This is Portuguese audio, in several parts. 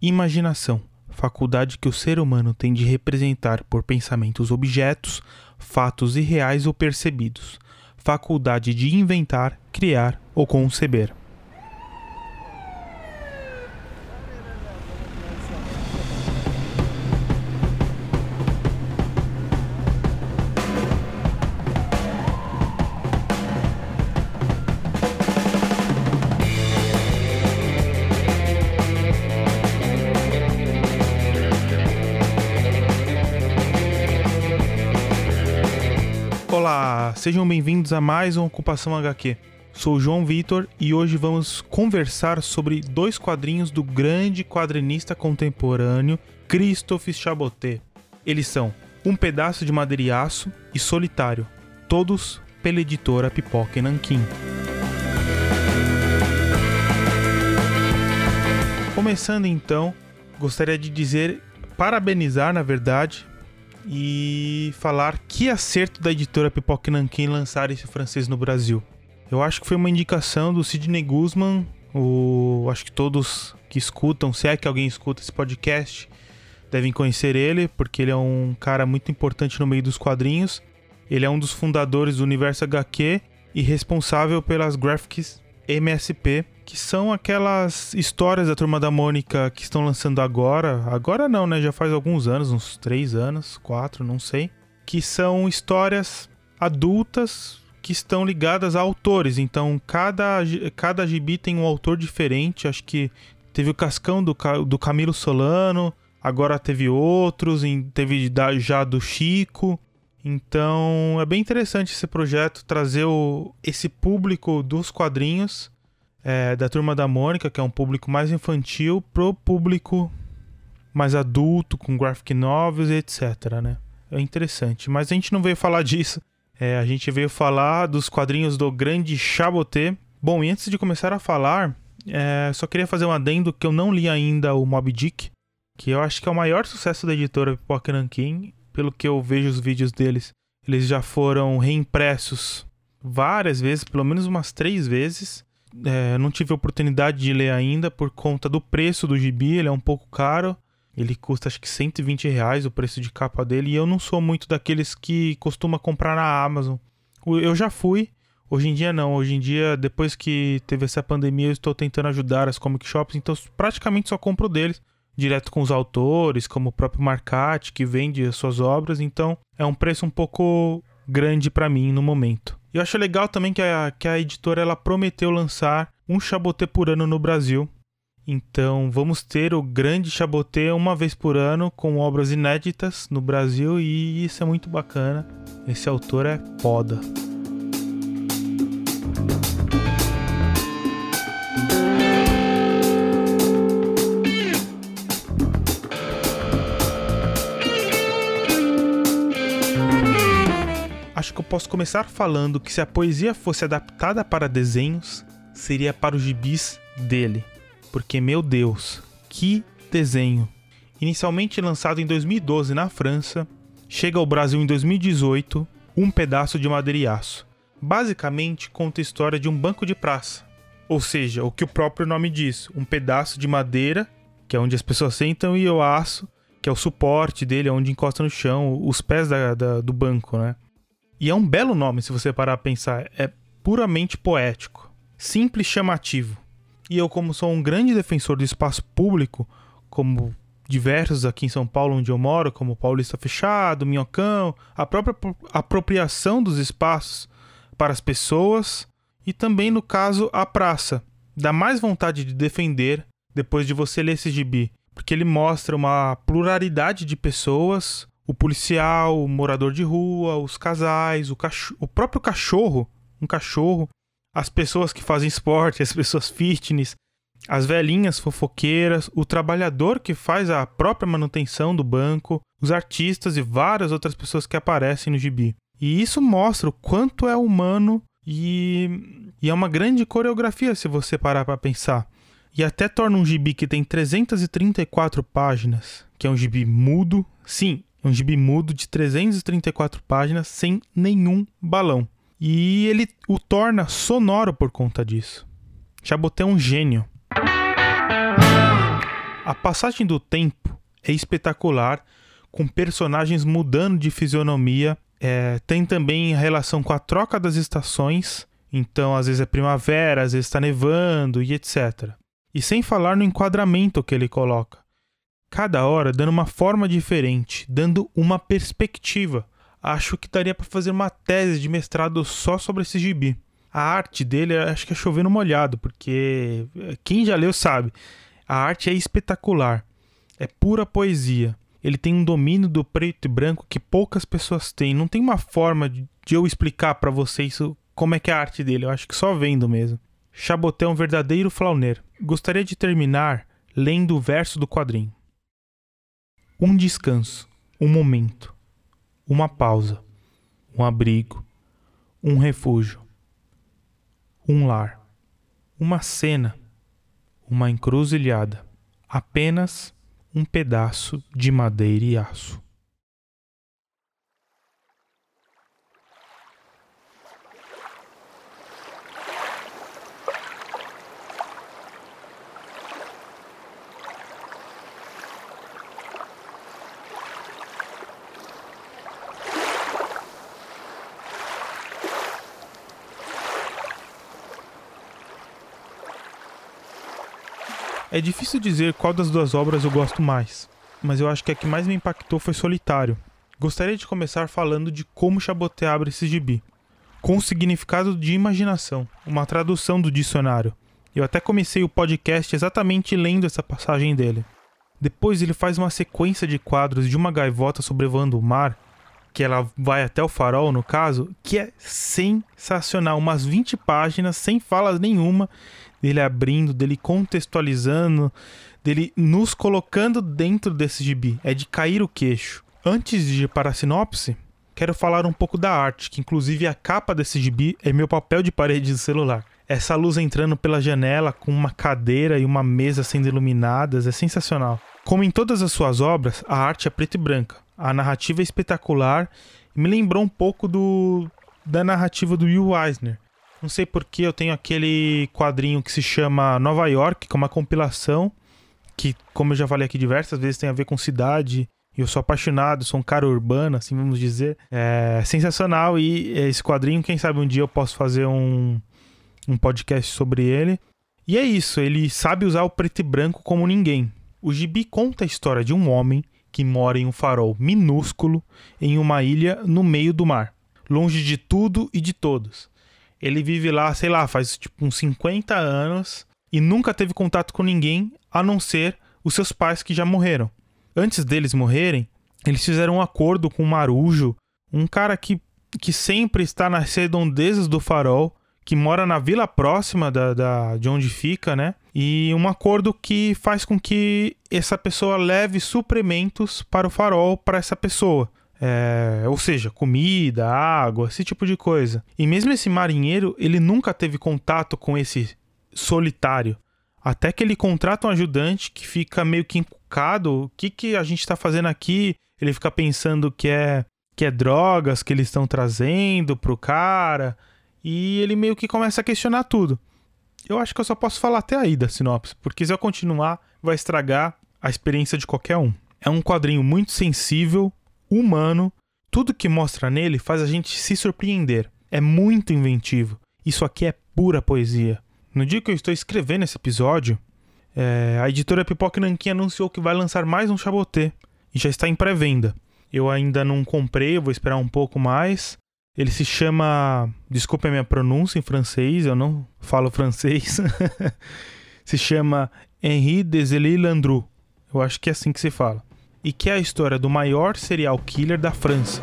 imaginação, faculdade que o ser humano tem de representar por pensamentos objetos, fatos irreais ou percebidos, faculdade de inventar, criar ou conceber. Olá, sejam bem-vindos a mais uma Ocupação HQ. Sou João Vitor e hoje vamos conversar sobre dois quadrinhos do grande quadrinista contemporâneo Christophe Chabotet. Eles são Um Pedaço de Madeira e Aço e Solitário, todos pela editora Pipoca e Nanquim. Começando então, gostaria de dizer, parabenizar na verdade, e falar que acerto da editora Pipoca Nankin lançar esse francês no Brasil. Eu acho que foi uma indicação do Sidney Guzman, o acho que todos que escutam, se é que alguém escuta esse podcast, devem conhecer ele, porque ele é um cara muito importante no meio dos quadrinhos. Ele é um dos fundadores do Universo HQ e responsável pelas graphics MSP, que são aquelas histórias da Turma da Mônica que estão lançando agora. Agora não, né? Já faz alguns anos, uns três anos, quatro, não sei. Que são histórias adultas que estão ligadas a autores. Então, cada, cada gibi tem um autor diferente. Acho que teve o Cascão do, do Camilo Solano, agora teve outros, teve já do Chico. Então é bem interessante esse projeto trazer o, esse público dos quadrinhos é, da turma da Mônica, que é um público mais infantil, pro público mais adulto, com graphic novels e etc. Né? É interessante. Mas a gente não veio falar disso. É, a gente veio falar dos quadrinhos do grande Chaboté. Bom, e antes de começar a falar, é, só queria fazer um adendo que eu não li ainda o Mob Dick, que eu acho que é o maior sucesso da editora Pipoca Nankin pelo que eu vejo os vídeos deles, eles já foram reimpressos várias vezes, pelo menos umas três vezes. É, não tive oportunidade de ler ainda por conta do preço do gibi, ele é um pouco caro. Ele custa acho que 120 reais o preço de capa dele. E eu não sou muito daqueles que costuma comprar na Amazon. Eu já fui, hoje em dia não. Hoje em dia, depois que teve essa pandemia, eu estou tentando ajudar as comic shops, então praticamente só compro deles direto com os autores, como o próprio Marcati, que vende as suas obras, então é um preço um pouco grande para mim no momento. Eu acho legal também que a, que a editora ela prometeu lançar um Chaboté por ano no Brasil. Então vamos ter o grande Chaboté uma vez por ano com obras inéditas no Brasil e isso é muito bacana. Esse autor é foda. Acho que eu posso começar falando que se a poesia fosse adaptada para desenhos, seria para os gibis dele. Porque, meu Deus, que desenho! Inicialmente lançado em 2012 na França, chega ao Brasil em 2018 Um Pedaço de Madeira e Aço. Basicamente conta a história de um banco de praça. Ou seja, o que o próprio nome diz, um pedaço de madeira, que é onde as pessoas sentam, e o aço, que é o suporte dele, onde encosta no chão, os pés da, da, do banco, né? E é um belo nome se você parar a pensar. É puramente poético, simples chamativo. E eu, como sou um grande defensor do espaço público, como diversos aqui em São Paulo, onde eu moro, como Paulista Fechado, Minhocão, a própria apropriação dos espaços para as pessoas e também, no caso, a praça. Dá mais vontade de defender depois de você ler esse gibi, porque ele mostra uma pluralidade de pessoas, o policial, o morador de rua, os casais, o, o próprio cachorro, um cachorro, as pessoas que fazem esporte, as pessoas fitness, as velhinhas fofoqueiras, o trabalhador que faz a própria manutenção do banco, os artistas e várias outras pessoas que aparecem no gibi. E isso mostra o quanto é humano e, e é uma grande coreografia se você parar para pensar. E até torna um gibi que tem 334 páginas, que é um gibi mudo. Sim, um gibi mudo de 334 páginas sem nenhum balão. E ele o torna sonoro por conta disso. Jabotê é um gênio. A passagem do tempo é espetacular, com personagens mudando de fisionomia. É, tem também relação com a troca das estações, então às vezes é primavera, às vezes está nevando e etc. E sem falar no enquadramento que ele coloca. Cada hora dando uma forma diferente, dando uma perspectiva. Acho que daria para fazer uma tese de mestrado só sobre esse gibi. A arte dele, acho que é chovendo molhado, porque quem já leu sabe. A arte é espetacular. É pura poesia. Ele tem um domínio do preto e branco que poucas pessoas têm. Não tem uma forma de eu explicar para vocês como é que é a arte dele. Eu acho que só vendo mesmo. Chaboté é um verdadeiro flauner. Gostaria de terminar lendo o verso do quadrinho. Um descanso, um momento, uma pausa, um abrigo, um refúgio, um lar, uma cena, uma encruzilhada, apenas um pedaço de madeira e aço. É difícil dizer qual das duas obras eu gosto mais, mas eu acho que a que mais me impactou foi Solitário. Gostaria de começar falando de como Chaboté abre esse gibi, com o significado de imaginação, uma tradução do dicionário. Eu até comecei o podcast exatamente lendo essa passagem dele. Depois ele faz uma sequência de quadros de uma gaivota sobrevoando o mar, que ela vai até o farol no caso, que é sensacional, umas 20 páginas sem falas nenhuma dele abrindo, dele contextualizando, dele nos colocando dentro desse gibi. É de cair o queixo. Antes de ir para a sinopse, quero falar um pouco da arte, que inclusive a capa desse gibi é meu papel de parede do celular. Essa luz entrando pela janela com uma cadeira e uma mesa sendo iluminadas é sensacional. Como em todas as suas obras, a arte é preta e branca. A narrativa é espetacular me lembrou um pouco do da narrativa do Will Eisner, não sei porque eu tenho aquele quadrinho que se chama Nova York, que é uma compilação que, como eu já falei aqui diversas vezes, tem a ver com cidade. E eu sou apaixonado, sou um cara urbano, assim vamos dizer. É sensacional e esse quadrinho, quem sabe um dia eu posso fazer um, um podcast sobre ele. E é isso, ele sabe usar o preto e branco como ninguém. O Gibi conta a história de um homem que mora em um farol minúsculo em uma ilha no meio do mar, longe de tudo e de todos. Ele vive lá, sei lá, faz tipo uns 50 anos e nunca teve contato com ninguém a não ser os seus pais que já morreram. Antes deles morrerem, eles fizeram um acordo com o Marujo, um cara que, que sempre está nas redondezas do farol, que mora na vila próxima da, da, de onde fica, né? E um acordo que faz com que essa pessoa leve suprimentos para o farol para essa pessoa. É, ou seja, comida, água, esse tipo de coisa. E mesmo esse marinheiro, ele nunca teve contato com esse solitário. Até que ele contrata um ajudante que fica meio que encucado. O que, que a gente está fazendo aqui? Ele fica pensando que é, que é drogas que eles estão trazendo pro cara. E ele meio que começa a questionar tudo. Eu acho que eu só posso falar até aí da sinopse, porque se eu continuar, vai estragar a experiência de qualquer um. É um quadrinho muito sensível, humano, tudo que mostra nele faz a gente se surpreender. É muito inventivo. Isso aqui é pura poesia. No dia que eu estou escrevendo esse episódio, é, a editora Pipoca Nanquim anunciou que vai lançar mais um Chaboté e já está em pré-venda. Eu ainda não comprei, vou esperar um pouco mais. Ele se chama. Desculpe a minha pronúncia em francês, eu não falo francês. se chama Henri Desilets Landru. Eu acho que é assim que se fala e que é a história do maior serial killer da França.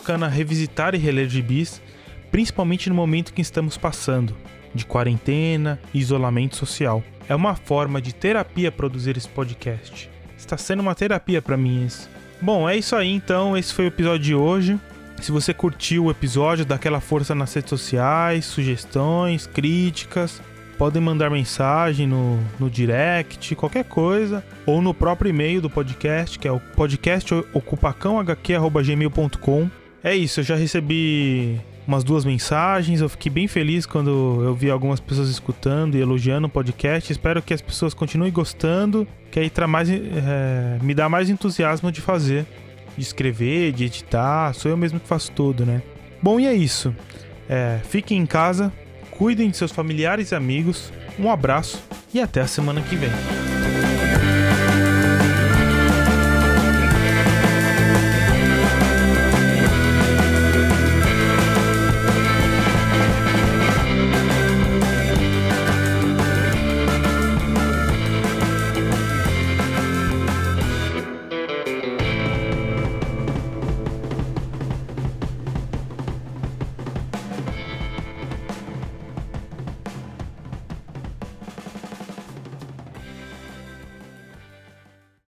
Bacana revisitar e reler gibis, principalmente no momento que estamos passando, de quarentena e isolamento social. É uma forma de terapia produzir esse podcast. Está sendo uma terapia para mim isso. Bom, é isso aí então. Esse foi o episódio de hoje. Se você curtiu o episódio, dá aquela força nas redes sociais, sugestões, críticas. podem mandar mensagem no, no direct, qualquer coisa, ou no próprio e-mail do podcast, que é o podcastocupacãohq.gmail.com. É isso, eu já recebi umas duas mensagens. Eu fiquei bem feliz quando eu vi algumas pessoas escutando e elogiando o podcast. Espero que as pessoas continuem gostando, que aí mais, é, me dá mais entusiasmo de fazer, de escrever, de editar. Sou eu mesmo que faço tudo, né? Bom, e é isso. É, fiquem em casa, cuidem de seus familiares e amigos. Um abraço e até a semana que vem.